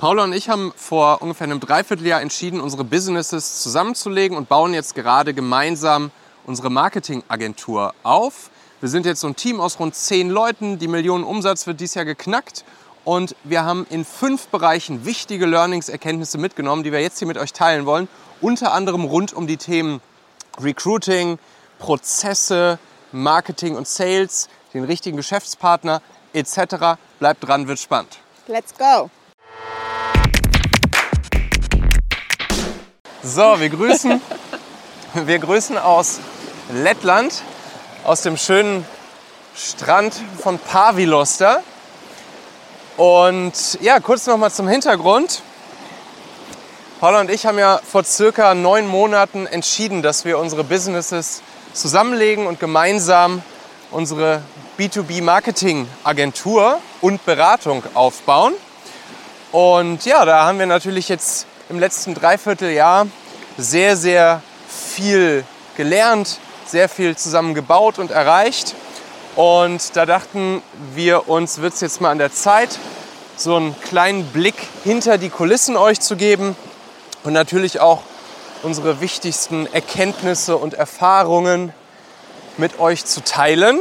Paula und ich haben vor ungefähr einem Dreivierteljahr entschieden, unsere Businesses zusammenzulegen und bauen jetzt gerade gemeinsam unsere Marketingagentur auf. Wir sind jetzt so ein Team aus rund zehn Leuten. Die Millionen Umsatz wird dieses Jahr geknackt. Und wir haben in fünf Bereichen wichtige Learnings, Erkenntnisse mitgenommen, die wir jetzt hier mit euch teilen wollen. Unter anderem rund um die Themen Recruiting, Prozesse, Marketing und Sales, den richtigen Geschäftspartner etc. Bleibt dran, wird spannend. Let's go! So, wir grüßen, wir grüßen aus Lettland, aus dem schönen Strand von Pavilosta. Und ja, kurz noch mal zum Hintergrund. Paula und ich haben ja vor circa neun Monaten entschieden, dass wir unsere Businesses zusammenlegen und gemeinsam unsere B2B-Marketing-Agentur und Beratung aufbauen. Und ja, da haben wir natürlich jetzt im letzten Dreivierteljahr sehr, sehr viel gelernt, sehr viel zusammen gebaut und erreicht. Und da dachten wir uns, wird es jetzt mal an der Zeit, so einen kleinen Blick hinter die Kulissen euch zu geben und natürlich auch unsere wichtigsten Erkenntnisse und Erfahrungen mit euch zu teilen.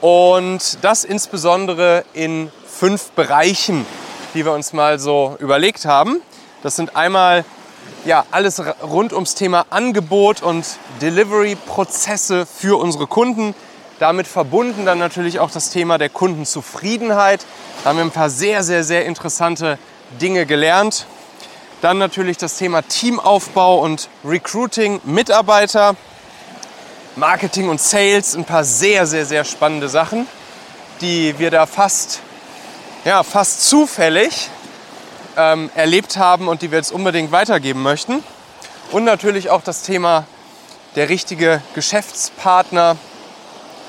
Und das insbesondere in fünf Bereichen, die wir uns mal so überlegt haben. Das sind einmal ja, alles rund ums Thema Angebot und Delivery-Prozesse für unsere Kunden. Damit verbunden dann natürlich auch das Thema der Kundenzufriedenheit. Da haben wir ein paar sehr, sehr, sehr interessante Dinge gelernt. Dann natürlich das Thema Teamaufbau und Recruiting, Mitarbeiter, Marketing und Sales. Ein paar sehr, sehr, sehr spannende Sachen, die wir da fast, ja, fast zufällig ähm, erlebt haben und die wir jetzt unbedingt weitergeben möchten. Und natürlich auch das Thema der richtige Geschäftspartner,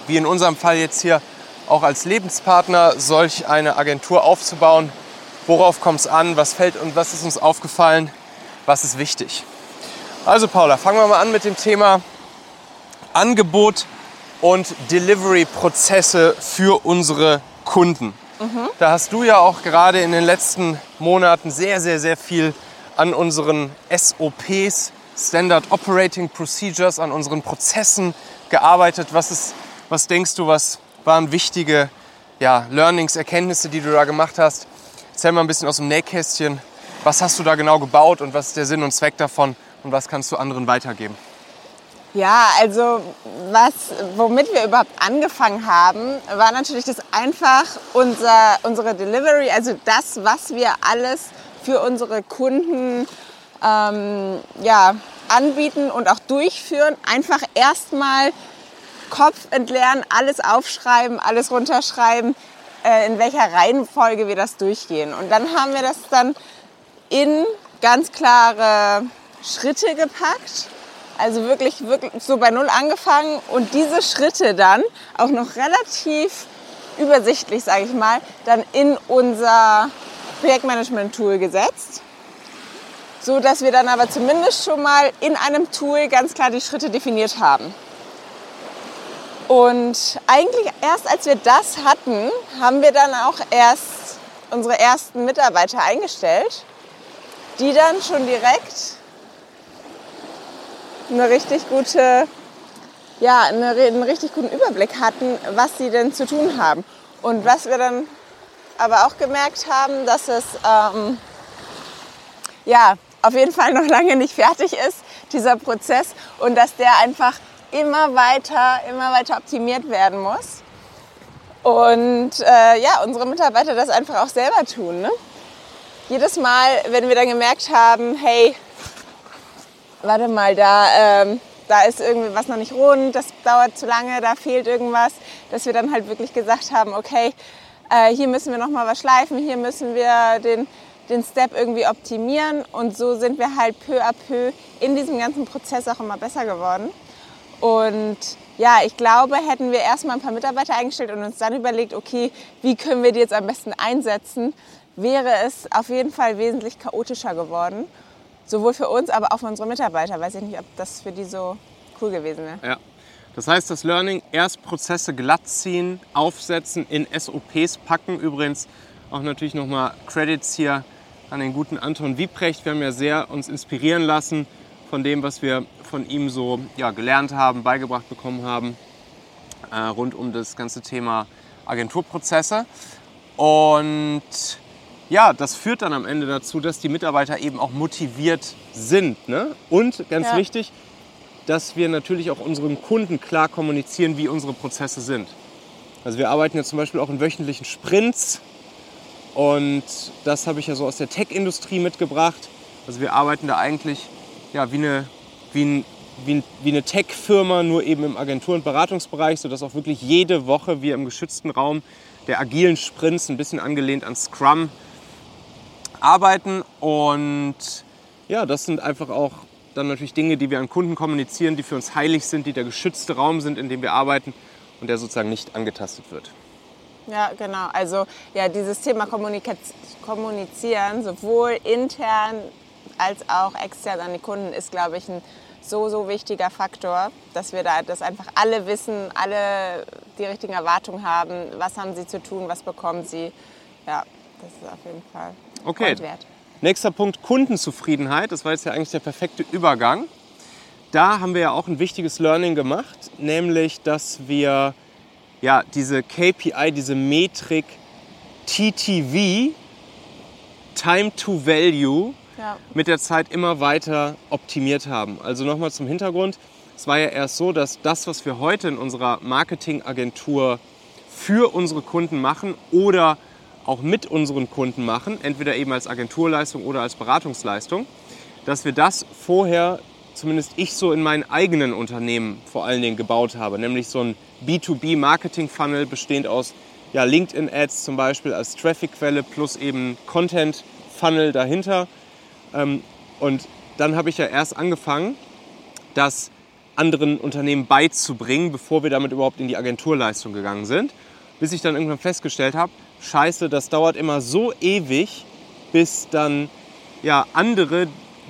wie in unserem Fall jetzt hier auch als Lebenspartner solch eine Agentur aufzubauen. Worauf kommt es an? Was fällt und was ist uns aufgefallen? Was ist wichtig? Also Paula, fangen wir mal an mit dem Thema Angebot und Delivery-Prozesse für unsere Kunden. Da hast du ja auch gerade in den letzten Monaten sehr, sehr, sehr viel an unseren SOPs, Standard Operating Procedures, an unseren Prozessen gearbeitet. Was, ist, was denkst du, was waren wichtige ja, Learnings, Erkenntnisse, die du da gemacht hast? Erzähl mal ein bisschen aus dem Nähkästchen. Was hast du da genau gebaut und was ist der Sinn und Zweck davon und was kannst du anderen weitergeben? Ja, also was, womit wir überhaupt angefangen haben, war natürlich das einfach unser, unsere Delivery, also das, was wir alles für unsere Kunden ähm, ja, anbieten und auch durchführen. Einfach erstmal Kopf entleeren, alles aufschreiben, alles runterschreiben, äh, in welcher Reihenfolge wir das durchgehen. Und dann haben wir das dann in ganz klare Schritte gepackt also wirklich, wirklich so bei Null angefangen und diese Schritte dann auch noch relativ übersichtlich, sage ich mal, dann in unser Projektmanagement-Tool gesetzt. So dass wir dann aber zumindest schon mal in einem Tool ganz klar die Schritte definiert haben. Und eigentlich erst als wir das hatten, haben wir dann auch erst unsere ersten Mitarbeiter eingestellt, die dann schon direkt eine richtig gute, ja, eine, einen richtig guten Überblick hatten, was sie denn zu tun haben. Und was wir dann aber auch gemerkt haben, dass es ähm, ja, auf jeden Fall noch lange nicht fertig ist, dieser Prozess, und dass der einfach immer weiter, immer weiter optimiert werden muss. Und äh, ja, unsere Mitarbeiter das einfach auch selber tun. Ne? Jedes Mal, wenn wir dann gemerkt haben, hey, warte mal, da, ähm, da ist irgendwie was noch nicht rund, das dauert zu lange, da fehlt irgendwas, dass wir dann halt wirklich gesagt haben, okay, äh, hier müssen wir noch mal was schleifen, hier müssen wir den, den Step irgendwie optimieren und so sind wir halt peu à peu in diesem ganzen Prozess auch immer besser geworden. Und ja, ich glaube, hätten wir erstmal ein paar Mitarbeiter eingestellt und uns dann überlegt, okay, wie können wir die jetzt am besten einsetzen, wäre es auf jeden Fall wesentlich chaotischer geworden. Sowohl für uns, aber auch für unsere Mitarbeiter. Weiß ich nicht, ob das für die so cool gewesen wäre. Ja. Das heißt, das Learning, erst Prozesse glatt ziehen, aufsetzen, in SOPs packen. Übrigens auch natürlich nochmal Credits hier an den guten Anton Wieprecht. Wir haben ja sehr uns inspirieren lassen von dem, was wir von ihm so ja, gelernt haben, beigebracht bekommen haben, äh, rund um das ganze Thema Agenturprozesse. Und ja, das führt dann am Ende dazu, dass die Mitarbeiter eben auch motiviert sind. Ne? Und ganz ja. wichtig, dass wir natürlich auch unseren Kunden klar kommunizieren, wie unsere Prozesse sind. Also wir arbeiten ja zum Beispiel auch in wöchentlichen Sprints und das habe ich ja so aus der Tech-Industrie mitgebracht. Also wir arbeiten da eigentlich ja, wie eine, wie ein, wie, wie eine Tech-Firma, nur eben im Agentur- und Beratungsbereich, sodass auch wirklich jede Woche wir im geschützten Raum der agilen Sprints, ein bisschen angelehnt an Scrum, arbeiten. Und ja, das sind einfach auch dann natürlich Dinge, die wir an Kunden kommunizieren, die für uns heilig sind, die der geschützte Raum sind, in dem wir arbeiten und der sozusagen nicht angetastet wird. Ja, genau. Also ja, dieses Thema Kommunika Kommunizieren, sowohl intern als auch extern an die Kunden, ist, glaube ich, ein so, so wichtiger Faktor, dass wir da das einfach alle wissen, alle die richtigen Erwartungen haben, was haben sie zu tun, was bekommen sie. Ja, das ist auf jeden Fall okay. wert. Nächster Punkt, Kundenzufriedenheit. Das war jetzt ja eigentlich der perfekte Übergang. Da haben wir ja auch ein wichtiges Learning gemacht, nämlich, dass wir ja, diese KPI, diese Metrik TTV, Time to Value, ja. mit der Zeit immer weiter optimiert haben. Also nochmal zum Hintergrund. Es war ja erst so, dass das, was wir heute in unserer Marketingagentur für unsere Kunden machen oder auch mit unseren Kunden machen, entweder eben als Agenturleistung oder als Beratungsleistung, dass wir das vorher, zumindest ich so in meinen eigenen Unternehmen vor allen Dingen gebaut habe, nämlich so ein B2B-Marketing-Funnel bestehend aus ja, LinkedIn-Ads zum Beispiel als Traffic-Quelle plus eben Content-Funnel dahinter ähm, und dann habe ich ja erst angefangen, das anderen Unternehmen beizubringen, bevor wir damit überhaupt in die Agenturleistung gegangen sind. Bis ich dann irgendwann festgestellt habe, scheiße, das dauert immer so ewig, bis dann ja, andere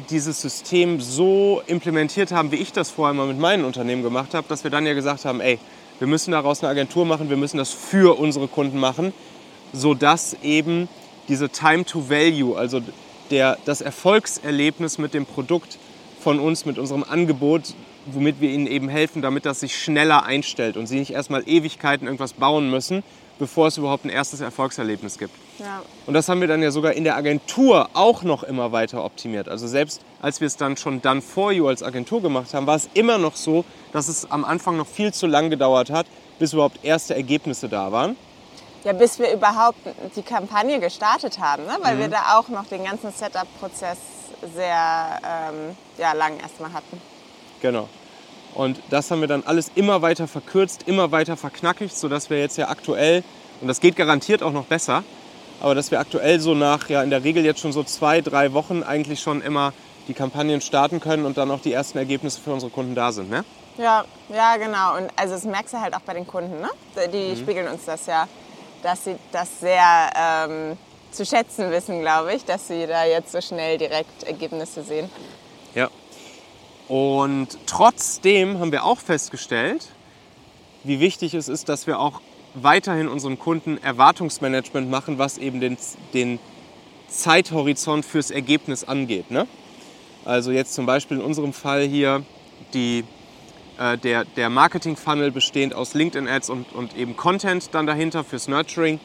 dieses System so implementiert haben, wie ich das vorher mal mit meinen Unternehmen gemacht habe, dass wir dann ja gesagt haben, ey, wir müssen daraus eine Agentur machen, wir müssen das für unsere Kunden machen, sodass eben diese Time to Value, also der, das Erfolgserlebnis mit dem Produkt von uns, mit unserem Angebot, womit wir ihnen eben helfen, damit das sich schneller einstellt und sie nicht erstmal Ewigkeiten irgendwas bauen müssen, bevor es überhaupt ein erstes Erfolgserlebnis gibt. Ja. Und das haben wir dann ja sogar in der Agentur auch noch immer weiter optimiert. Also selbst als wir es dann schon Done For You als Agentur gemacht haben, war es immer noch so, dass es am Anfang noch viel zu lang gedauert hat, bis überhaupt erste Ergebnisse da waren. Ja, bis wir überhaupt die Kampagne gestartet haben, ne? weil mhm. wir da auch noch den ganzen Setup-Prozess sehr ähm, ja, lang erstmal hatten. Genau. Und das haben wir dann alles immer weiter verkürzt, immer weiter verknackigt, sodass wir jetzt ja aktuell, und das geht garantiert auch noch besser, aber dass wir aktuell so nach, ja in der Regel jetzt schon so zwei, drei Wochen eigentlich schon immer die Kampagnen starten können und dann auch die ersten Ergebnisse für unsere Kunden da sind, ne? Ja, ja, genau. Und also das merkst du halt auch bei den Kunden, ne? Die mhm. spiegeln uns das ja dass sie das sehr ähm, zu schätzen wissen, glaube ich, dass sie da jetzt so schnell direkt Ergebnisse sehen. Und trotzdem haben wir auch festgestellt, wie wichtig es ist, dass wir auch weiterhin unseren Kunden Erwartungsmanagement machen, was eben den, den Zeithorizont fürs Ergebnis angeht. Ne? Also jetzt zum Beispiel in unserem Fall hier die äh, der, der Marketing-Funnel bestehend aus LinkedIn-Ads und, und eben Content dann dahinter fürs Nurturing.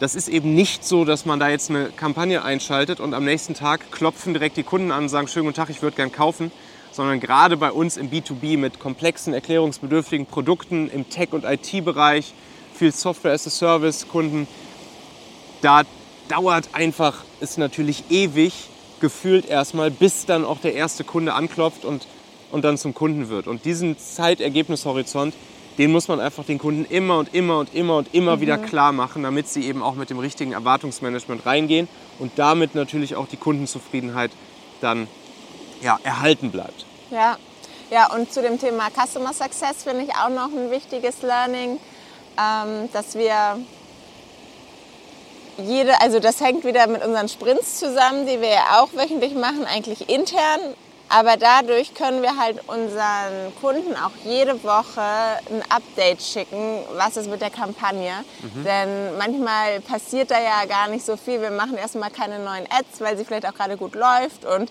Das ist eben nicht so, dass man da jetzt eine Kampagne einschaltet und am nächsten Tag klopfen direkt die Kunden an und sagen, schönen guten Tag, ich würde gern kaufen, sondern gerade bei uns im B2B mit komplexen, erklärungsbedürftigen Produkten im Tech- und IT-Bereich, viel Software-as-a-Service-Kunden, da dauert einfach es natürlich ewig, gefühlt erstmal, bis dann auch der erste Kunde anklopft und und dann zum Kunden wird. Und diesen Zeitergebnishorizont, den muss man einfach den Kunden immer und immer und immer und immer mhm. wieder klar machen, damit sie eben auch mit dem richtigen Erwartungsmanagement reingehen und damit natürlich auch die Kundenzufriedenheit dann ja, erhalten bleibt. Ja. ja, und zu dem Thema Customer Success finde ich auch noch ein wichtiges Learning, ähm, dass wir jede, also das hängt wieder mit unseren Sprints zusammen, die wir ja auch wöchentlich machen, eigentlich intern Aber dadurch können wir halt unseren Kunden auch jede Woche ein Update schicken, was ist mit der Kampagne. Mhm. Denn manchmal passiert da ja gar nicht so viel. Wir machen erstmal keine neuen Ads, weil sie vielleicht auch gerade gut läuft. Und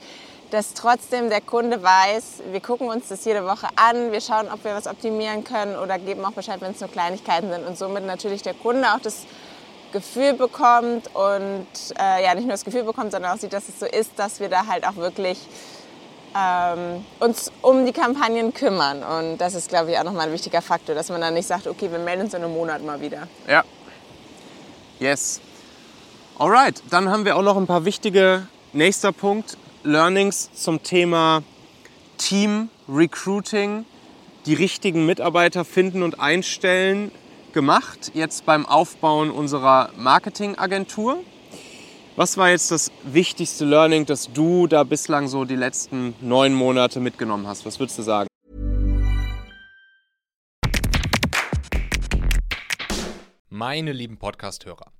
dass trotzdem der Kunde weiß, wir gucken uns das jede Woche an, wir schauen, ob wir was optimieren können oder geben auch Bescheid, wenn es nur Kleinigkeiten sind. Und somit natürlich der Kunde auch das Gefühl bekommt und äh, ja nicht nur das Gefühl bekommt, sondern auch sieht, dass es so ist, dass wir da halt auch wirklich ähm, uns um die Kampagnen kümmern. Und das ist, glaube ich, auch nochmal ein wichtiger Faktor, dass man dann nicht sagt, okay, wir melden uns in einem Monat mal wieder. Ja. Yes. Alright, dann haben wir auch noch ein paar wichtige, nächster Punkt, Learnings zum Thema Team Recruiting, die richtigen Mitarbeiter finden und einstellen gemacht, jetzt beim Aufbauen unserer Marketingagentur. Was war jetzt das wichtigste Learning, das du da bislang so die letzten neun Monate mitgenommen hast? Was würdest du sagen? Meine lieben Podcast-Hörer,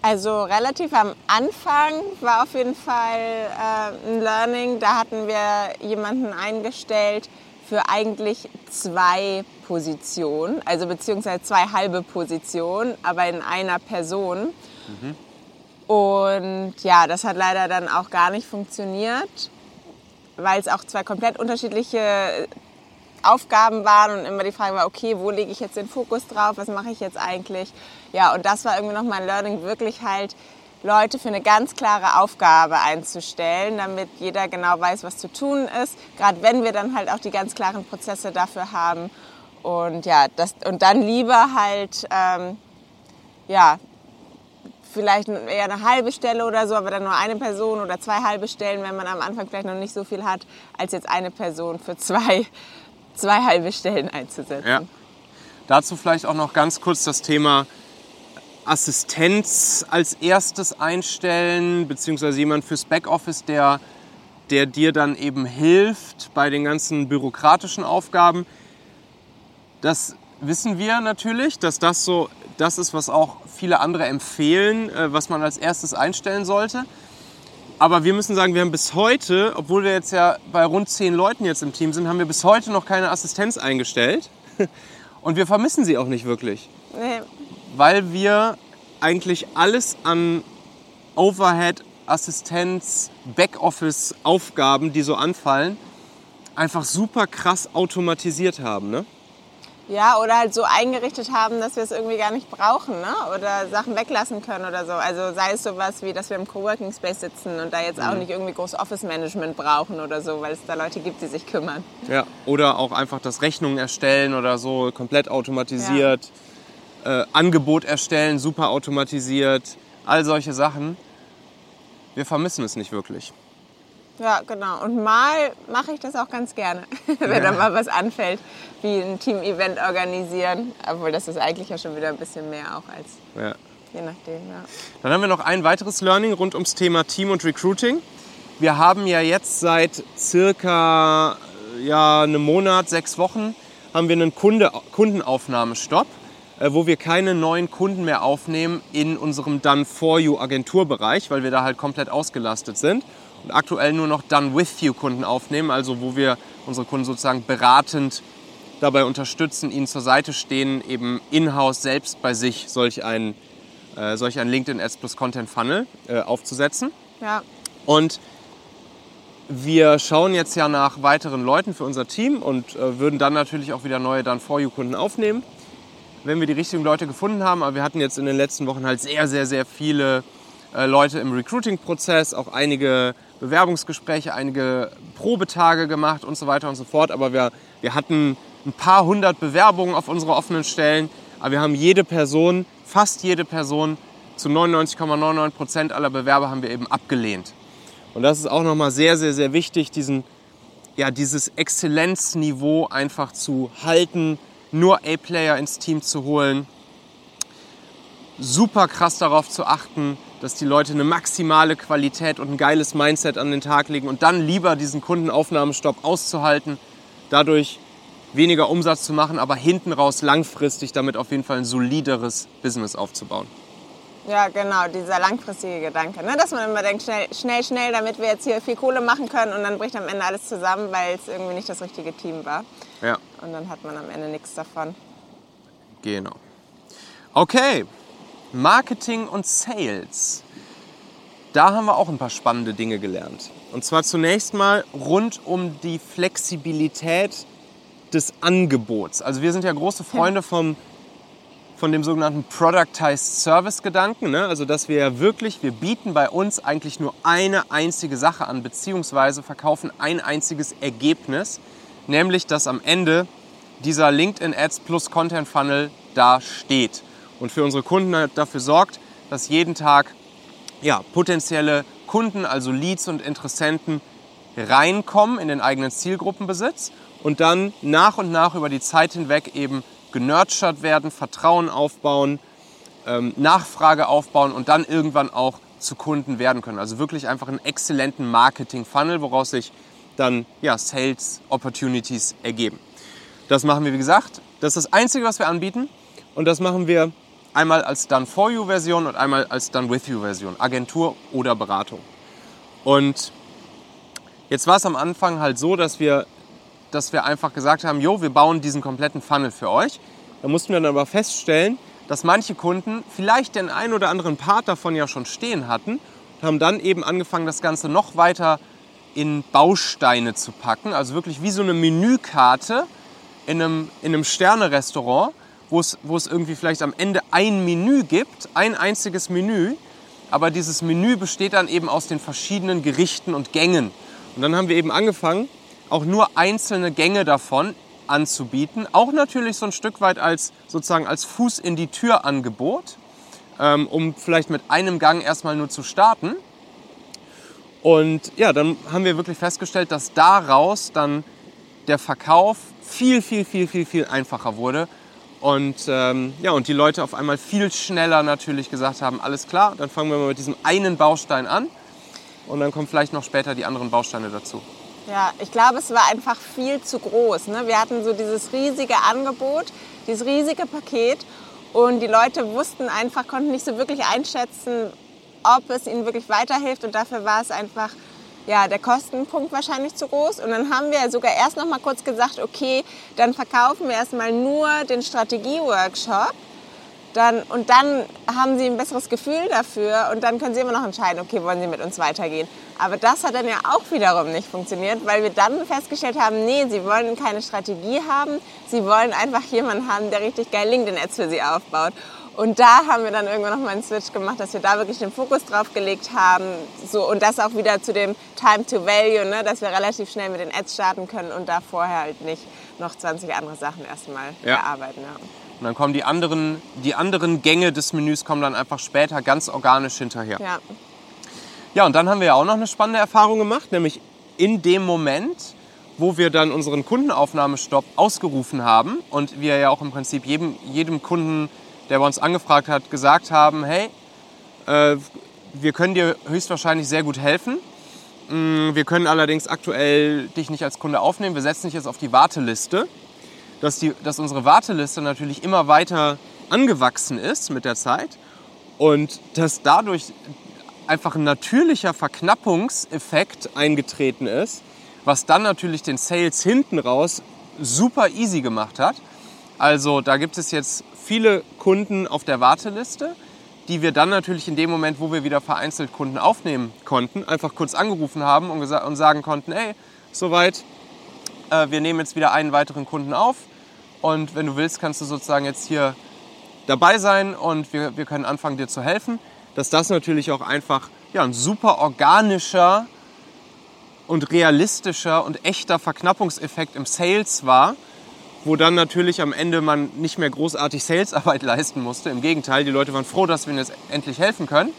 Also relativ am Anfang war auf jeden Fall äh, ein Learning. Da hatten wir jemanden eingestellt für eigentlich zwei Positionen, also beziehungsweise zwei halbe Positionen, aber in einer Person. Mhm. Und ja, das hat leider dann auch gar nicht funktioniert, weil es auch zwei komplett unterschiedliche Aufgaben waren und immer die Frage war, okay, wo lege ich jetzt den Fokus drauf, was mache ich jetzt eigentlich? Ja, und das war irgendwie noch mein Learning, wirklich halt Leute für eine ganz klare Aufgabe einzustellen, damit jeder genau weiß, was zu tun ist. Gerade wenn wir dann halt auch die ganz klaren Prozesse dafür haben. Und ja, das, und dann lieber halt, ähm, ja, vielleicht eher eine halbe Stelle oder so, aber dann nur eine Person oder zwei halbe Stellen, wenn man am Anfang vielleicht noch nicht so viel hat, als jetzt eine Person für zwei zwei halbe Stellen einzusetzen. Ja. Dazu vielleicht auch noch ganz kurz das Thema Assistenz als erstes einstellen, beziehungsweise jemand fürs Backoffice, der, der dir dann eben hilft bei den ganzen bürokratischen Aufgaben. Das wissen wir natürlich, dass das so das ist, was auch viele andere empfehlen, äh, was man als erstes einstellen sollte. Aber wir müssen sagen, wir haben bis heute, obwohl wir jetzt ja bei rund zehn Leuten jetzt im Team sind, haben wir bis heute noch keine Assistenz eingestellt. Und wir vermissen sie auch nicht wirklich. Nee. Weil wir eigentlich alles an Overhead, Assistenz, Backoffice-Aufgaben, die so anfallen, einfach super krass automatisiert haben. Ne? Ja, oder halt so eingerichtet haben, dass wir es irgendwie gar nicht brauchen, ne? Oder Sachen weglassen können oder so. Also sei es sowas wie, dass wir im Coworking Space sitzen und da jetzt auch mhm. nicht irgendwie groß Office Management brauchen oder so, weil es da Leute gibt, die sich kümmern. Ja, oder auch einfach das Rechnungen erstellen oder so, komplett automatisiert. Ja. Äh, Angebot erstellen, super automatisiert. All solche Sachen. Wir vermissen es nicht wirklich. Ja, genau. Und mal mache ich das auch ganz gerne, wenn da mal was anfällt, wie ein Team-Event organisieren. Obwohl das ist eigentlich ja schon wieder ein bisschen mehr auch als ja. je nachdem. Ja. Dann haben wir noch ein weiteres Learning rund ums Thema Team und Recruiting. Wir haben ja jetzt seit circa ja, einem Monat, sechs Wochen, haben wir einen Kunde, Kundenaufnahmestopp, äh, wo wir keine neuen Kunden mehr aufnehmen in unserem Done For You Agenturbereich, weil wir da halt komplett ausgelastet sind aktuell nur noch Done With You Kunden aufnehmen, also wo wir unsere Kunden sozusagen beratend dabei unterstützen, ihnen zur Seite stehen, eben in-house selbst bei sich solch ein, äh, solch ein LinkedIn Ads Plus Content Funnel äh, aufzusetzen. Ja. Und wir schauen jetzt ja nach weiteren Leuten für unser Team und äh, würden dann natürlich auch wieder neue Done For You Kunden aufnehmen. wenn wir die richtigen Leute gefunden haben. Aber wir hatten jetzt in den letzten Wochen halt sehr, sehr, sehr viele äh, Leute im Recruiting-Prozess, auch einige Bewerbungsgespräche, einige Probetage gemacht und so weiter und so fort. Aber wir, wir hatten ein paar hundert Bewerbungen auf unsere offenen Stellen. Aber wir haben jede Person, fast jede Person, zu 99,99 Prozent ,99 aller Bewerber haben wir eben abgelehnt. Und das ist auch nochmal sehr, sehr, sehr wichtig, diesen, ja, dieses Exzellenzniveau einfach zu halten, nur A-Player ins Team zu holen. Super krass darauf zu achten, dass die Leute eine maximale Qualität und ein geiles Mindset an den Tag legen und dann lieber diesen Kundenaufnahmestopp auszuhalten, dadurch weniger Umsatz zu machen, aber hinten raus langfristig damit auf jeden Fall ein solideres Business aufzubauen. Ja, genau, dieser langfristige Gedanke. Ne? Dass man immer denkt, schnell, schnell, schnell, damit wir jetzt hier viel Kohle machen können und dann bricht am Ende alles zusammen, weil es irgendwie nicht das richtige Team war. Ja. Und dann hat man am Ende nichts davon. Genau. Okay, Marketing und Sales. Da haben wir auch ein paar spannende Dinge gelernt. Und zwar zunächst mal rund um die Flexibilität des Angebots. Also wir sind ja große Freunde vom, von dem sogenannten Productized Service Gedanken. Ne? Also dass wir ja wirklich, wir bieten bei uns eigentlich nur eine einzige Sache an, beziehungsweise verkaufen ein einziges Ergebnis, nämlich dass am Ende dieser LinkedIn Ads plus Content Funnel da steht und für unsere Kunden dafür sorgt, dass jeden Tag ja, potenzielle Kunden, also Leads und Interessenten reinkommen in den eigenen Zielgruppenbesitz und dann nach und nach über die Zeit hinweg eben genurtured werden, Vertrauen aufbauen, ähm, Nachfrage aufbauen und dann irgendwann auch zu Kunden werden können. Also wirklich einfach einen exzellenten Marketing-Funnel, woraus sich dann ja, Sales Opportunities ergeben. Das machen wir, wie gesagt. Das ist das Einzige, was wir anbieten. Und das machen wir einmal als Done For You Version und einmal als Done With You Version. Agentur oder Beratung. Und jetzt war es am Anfang halt so, dass wir dass wir einfach gesagt haben, jo, wir bauen diesen kompletten Funnel für euch. Da mussten wir dann aber feststellen, dass manche Kunden vielleicht den einen oder anderen Part davon ja schon stehen hatten und haben dann eben angefangen, das Ganze noch weiter in Bausteine zu packen. Also wirklich wie so eine Menükarte in einem, in einem Sterne-Restaurant, wo es, irgendwie vielleicht am Ende ein Menü gibt, ein einziges Menü. Aber dieses Menü besteht dann eben aus den verschiedenen Gerichten und Gängen. Und dann haben wir eben angefangen, auch nur einzelne Gänge davon anzubieten. Auch natürlich so ein Stück weit als sozusagen als Fuß in die Tür Angebot, ähm, um vielleicht mit einem Gang erstmal nur zu starten. Und ja, dann haben wir wirklich festgestellt, dass daraus dann der Verkauf viel, viel, viel, viel, viel einfacher wurde. Und, ähm, ja, und die Leute auf einmal viel schneller natürlich gesagt haben, alles klar, dann fangen wir mal mit diesem einen Baustein an und dann kommen vielleicht noch später die anderen Bausteine dazu. Ja, ich glaube, es war einfach viel zu groß. Ne? Wir hatten so dieses riesige Angebot, dieses riesige Paket und die Leute wussten einfach, konnten nicht so wirklich einschätzen, ob es ihnen wirklich weiterhilft und dafür war es einfach ja, der Kostenpunkt wahrscheinlich zu groß. Und dann haben wir sogar erst noch mal kurz gesagt, okay, dann verkaufen wir erstmal nur den Strategie-Workshop dann, und dann haben sie ein besseres Gefühl dafür und dann können sie immer noch entscheiden, okay, wollen sie mit uns weitergehen. Aber das hat dann ja auch wiederum nicht funktioniert, weil wir dann festgestellt haben, nee, sie wollen keine Strategie haben, sie wollen einfach jemanden haben, der richtig geil LinkedIn-Ads für sie aufbaut. Und da haben wir dann irgendwann nochmal einen Switch gemacht, dass wir da wirklich den Fokus drauf gelegt haben. So, und das auch wieder zu dem Time to Value, ne, dass wir relativ schnell mit den Ads starten können und da vorher halt nicht noch 20 andere Sachen erstmal ja. erarbeiten. Ja. Und dann kommen die anderen, die anderen Gänge des Menüs kommen dann einfach später ganz organisch hinterher. Ja. Ja, und dann haben wir ja auch noch eine spannende Erfahrung gemacht, nämlich in dem Moment, wo wir dann unseren Kundenaufnahmestopp ausgerufen haben und wir ja auch im Prinzip jedem, jedem Kunden, der bei uns angefragt hat, gesagt haben, hey, äh, wir können dir höchstwahrscheinlich sehr gut helfen. Mm, wir können allerdings aktuell dich nicht als Kunde aufnehmen. Wir setzen dich jetzt auf die Warteliste dass, die, dass unsere Warteliste natürlich immer weiter angewachsen ist mit der Zeit und dass dadurch einfach ein natürlicher Verknappungseffekt eingetreten ist, was dann natürlich den Sales hinten raus super easy gemacht hat. Also da gibt es jetzt viele Kunden auf der Warteliste, die wir dann natürlich in dem Moment, wo wir wieder vereinzelt Kunden aufnehmen konnten, einfach kurz angerufen haben und, und sagen konnten, ey, soweit, äh, wir nehmen jetzt wieder einen weiteren Kunden auf und wenn du willst, kannst du sozusagen jetzt hier dabei sein und wir, wir können anfangen, dir zu helfen. Dass das natürlich auch einfach ja, ein super organischer und realistischer und echter Verknappungseffekt im Sales war, wo dann natürlich am Ende man nicht mehr großartig Salesarbeit leisten musste. Im Gegenteil, die Leute waren froh, dass wir ihnen jetzt endlich helfen können.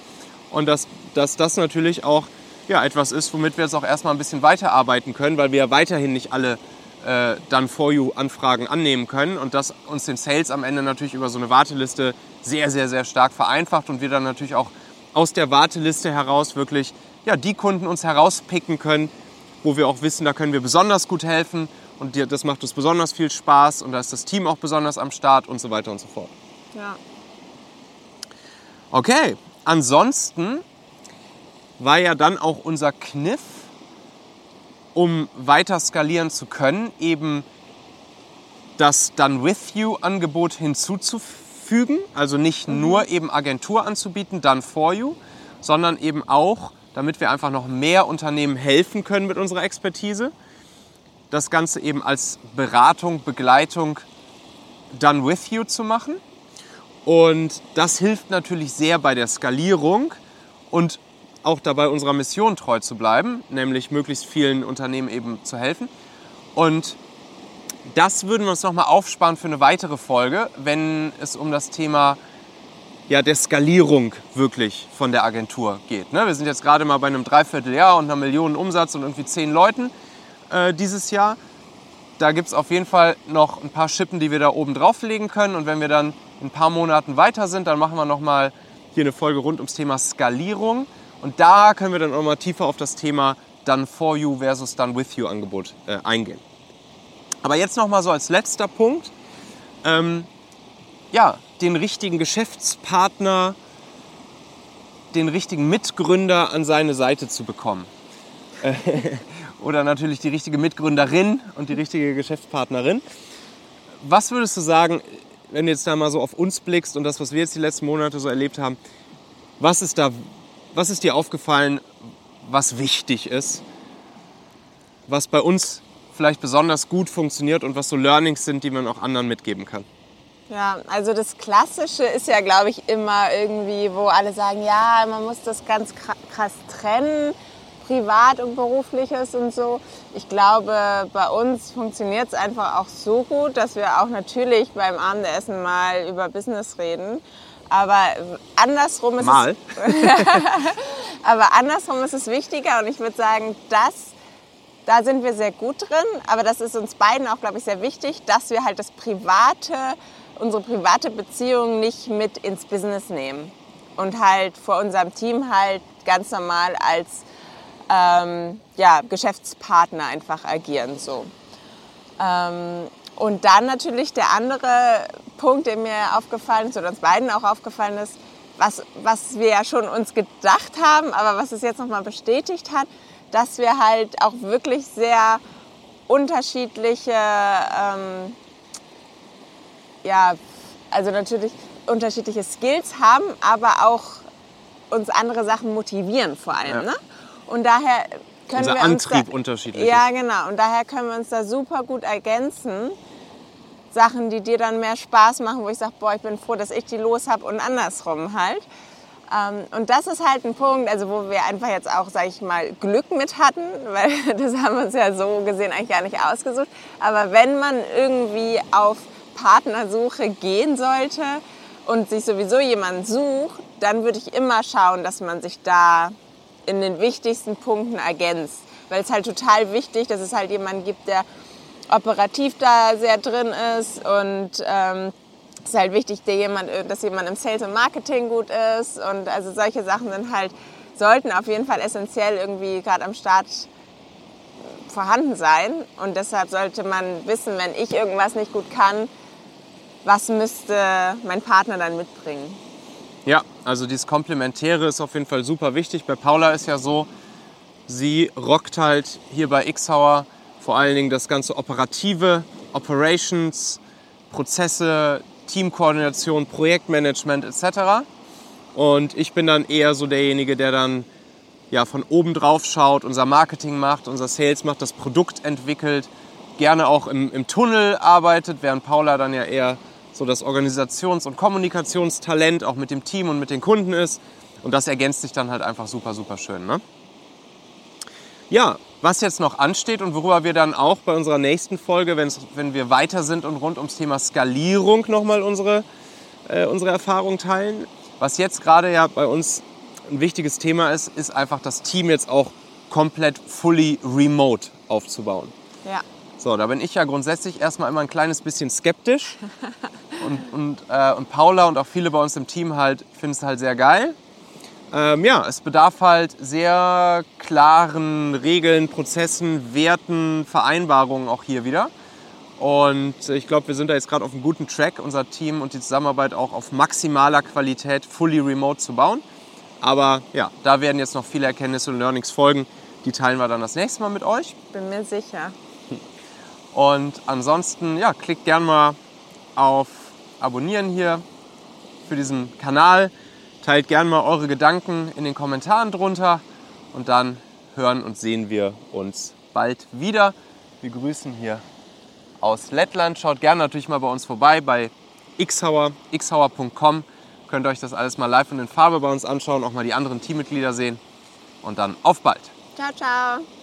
Und dass, dass das natürlich auch ja, etwas ist, womit wir jetzt auch erstmal ein bisschen weiterarbeiten können, weil wir ja weiterhin nicht alle äh, dann For You-Anfragen annehmen können. Und das uns den Sales am Ende natürlich über so eine Warteliste sehr, sehr, sehr stark vereinfacht und wir dann natürlich auch aus der Warteliste heraus wirklich ja, die Kunden uns herauspicken können, wo wir auch wissen, da können wir besonders gut helfen und das macht uns besonders viel Spaß und da ist das Team auch besonders am Start und so weiter und so fort. Ja. Okay, ansonsten war ja dann auch unser Kniff, um weiter skalieren zu können, eben das Done With You Angebot hinzuzufügen. Also nicht mhm. nur eben Agentur anzubieten, Done For You, sondern eben auch, damit wir einfach noch mehr Unternehmen helfen können mit unserer Expertise, das Ganze eben als Beratung, Begleitung Done With You zu machen. Und das hilft natürlich sehr bei der Skalierung und auch dabei unserer Mission treu zu bleiben, nämlich möglichst vielen Unternehmen eben zu helfen. Und das würden wir uns nochmal aufsparen für eine weitere Folge, wenn es um das Thema ja, der Skalierung wirklich von der Agentur geht. Ne? Wir sind jetzt gerade mal bei einem Dreivierteljahr und einer Million Umsatz und irgendwie zehn Leuten äh, dieses Jahr. Da gibt es auf jeden Fall noch ein paar Schippen, die wir da oben drauflegen können. Und wenn wir dann in ein paar Monaten weiter sind, dann machen wir nochmal hier eine Folge rund ums Thema Skalierung. Und da können wir dann auch mal tiefer auf das Thema Done for You versus Done with You Angebot äh, eingehen. Aber jetzt noch mal so als letzter Punkt. Ähm, ja, den richtigen Geschäftspartner, den richtigen Mitgründer an seine Seite zu bekommen. Oder natürlich die richtige Mitgründerin und die richtige Geschäftspartnerin. Was würdest du sagen, wenn du jetzt da mal so auf uns blickst und das, was wir jetzt die letzten Monate so erlebt haben, was ist da was ist dir aufgefallen, was wichtig ist, was bei uns vielleicht besonders gut funktioniert und was so Learnings sind, die man auch anderen mitgeben kann? Ja, also das Klassische ist ja, glaube ich, immer irgendwie, wo alle sagen, ja, man muss das ganz krass trennen, privat und berufliches und so. Ich glaube, bei uns funktioniert es einfach auch so gut, dass wir auch natürlich beim Abendessen mal über Business reden. Aber andersrum ist Mal. es. aber andersrum ist es wichtiger und ich würde sagen, das, da sind wir sehr gut drin. Aber das ist uns beiden auch, glaube ich, sehr wichtig, dass wir halt das private, unsere private Beziehung nicht mit ins Business nehmen und halt vor unserem Team halt ganz normal als ähm, ja, Geschäftspartner einfach agieren so. Ähm, und dann natürlich der andere Punkt, der mir aufgefallen ist oder uns beiden auch aufgefallen ist, was, was wir ja schon uns gedacht haben, aber was es jetzt nochmal bestätigt hat, dass wir halt auch wirklich sehr unterschiedliche, ähm, ja, also natürlich unterschiedliche Skills haben, aber auch uns andere Sachen motivieren vor allem. Ja. Ne? Und daher können Unser wir Antrieb da, unterschiedlich Ja, genau. Und daher können wir uns da super gut ergänzen. Sachen, die dir dann mehr Spaß machen, wo ich sage, boah, ich bin froh, dass ich die los habe und andersrum halt. Ähm, und das ist halt ein Punkt, also wo wir einfach jetzt auch, sage ich mal, Glück mit hatten, weil das haben wir uns ja so gesehen eigentlich gar nicht ausgesucht. Aber wenn man irgendwie auf Partnersuche gehen sollte und sich sowieso jemand sucht, dann würde ich immer schauen, dass man sich da in den wichtigsten Punkten ergänzt. Weil es halt total wichtig, dass es halt jemanden gibt, der operativ da sehr drin ist und ähm, es ist halt wichtig, dass jemand, dass jemand im Sales und Marketing gut ist und also solche Sachen sind halt, sollten auf jeden Fall essentiell irgendwie gerade am Start vorhanden sein und deshalb sollte man wissen, wenn ich irgendwas nicht gut kann, was müsste mein Partner dann mitbringen. Ja, also dieses Komplementäre ist auf jeden Fall super wichtig. Bei Paula ist ja so, sie rockt halt hier bei Xhauer vor allen Dingen das ganze Operative, Operations, Prozesse, Teamkoordination, Projektmanagement etc. Und ich bin dann eher so derjenige, der dann ja, von oben drauf schaut, unser Marketing macht, unser Sales macht, das Produkt entwickelt, gerne auch im, im Tunnel arbeitet, während Paula dann ja eher so das Organisations- und Kommunikationstalent auch mit dem Team und mit den Kunden ist. Und das ergänzt sich dann halt einfach super, super schön. Ne? Ja, was jetzt noch ansteht und worüber wir dann auch bei unserer nächsten Folge, wenn wir weiter sind und rund ums Thema Skalierung nochmal unsere, äh, unsere Erfahrung teilen. Was jetzt gerade ja bei uns ein wichtiges Thema ist, ist einfach das Team jetzt auch komplett fully remote aufzubauen. Ja. So, da bin ich ja grundsätzlich erstmal immer ein kleines bisschen skeptisch. Und, und, äh, und Paula und auch viele bei uns im Team halt finden es halt sehr geil. Ähm, ja, es bedarf halt sehr klaren Regeln, Prozessen, Werten, Vereinbarungen auch hier wieder. Und ich glaube, wir sind da jetzt gerade auf einem guten Track, unser Team und die Zusammenarbeit auch auf maximaler Qualität fully remote zu bauen. Aber ja, da werden jetzt noch viele Erkenntnisse und Learnings folgen. Die teilen wir dann das nächste Mal mit euch. Bin mir sicher. Und ansonsten, ja, klickt gern mal auf Abonnieren hier für diesen Kanal. Teilt gern mal eure Gedanken in den Kommentaren drunter. Und dann hören und sehen wir uns bald wieder. Wir grüßen hier aus Lettland. Schaut gerne natürlich mal bei uns vorbei bei xhauer, xhauer.com. Könnt ihr euch das alles mal live und in Farbe bei uns anschauen, auch mal die anderen Teammitglieder sehen. Und dann auf bald. Ciao, ciao.